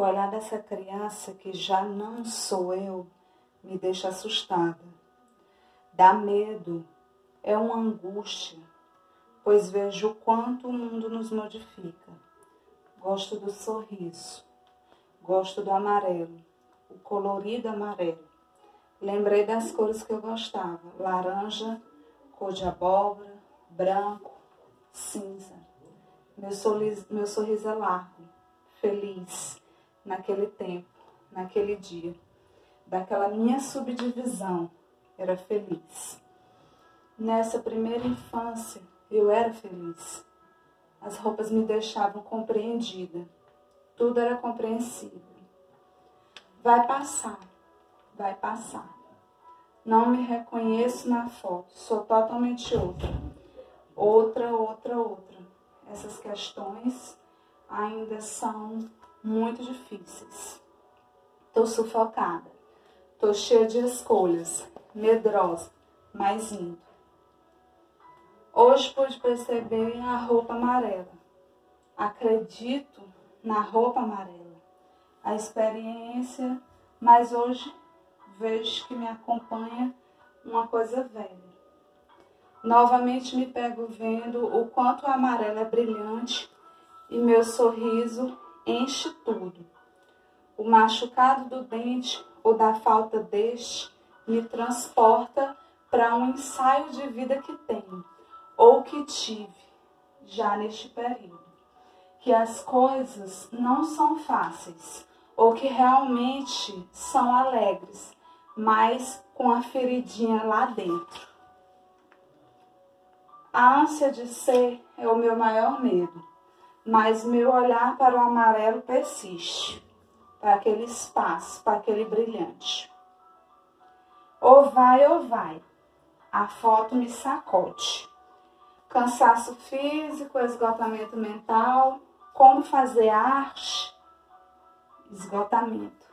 O olhar dessa criança que já não sou eu me deixa assustada. Dá medo, é uma angústia, pois vejo o quanto o mundo nos modifica. Gosto do sorriso, gosto do amarelo, o colorido amarelo. Lembrei das cores que eu gostava: laranja, cor de abóbora, branco, cinza. Meu sorriso, meu sorriso é largo, feliz, naquele tempo, naquele dia. Daquela minha subdivisão, era feliz. Nessa primeira infância, eu era feliz. As roupas me deixavam compreendida. Tudo era compreensível. Vai passar, vai passar. Não me reconheço na foto, sou totalmente outra. Outra, outra, outra. Essas questões ainda são muito difíceis. Estou sufocada, estou cheia de escolhas, medrosa, mas indo. Hoje pude perceber a roupa amarela. Acredito na roupa amarela. A experiência, mas hoje vejo que me acompanha uma coisa velha. Novamente me pego vendo o quanto o amarelo é brilhante e meu sorriso enche tudo. O machucado do dente ou da falta deste me transporta para um ensaio de vida que tenho ou que tive já neste período. Que as coisas não são fáceis ou que realmente são alegres, mas com a feridinha lá dentro. A ânsia de ser é o meu maior medo mas meu olhar para o amarelo persiste, para aquele espaço, para aquele brilhante. Ou vai ou vai, a foto me sacode. Cansaço físico, esgotamento mental, como fazer arte, esgotamento.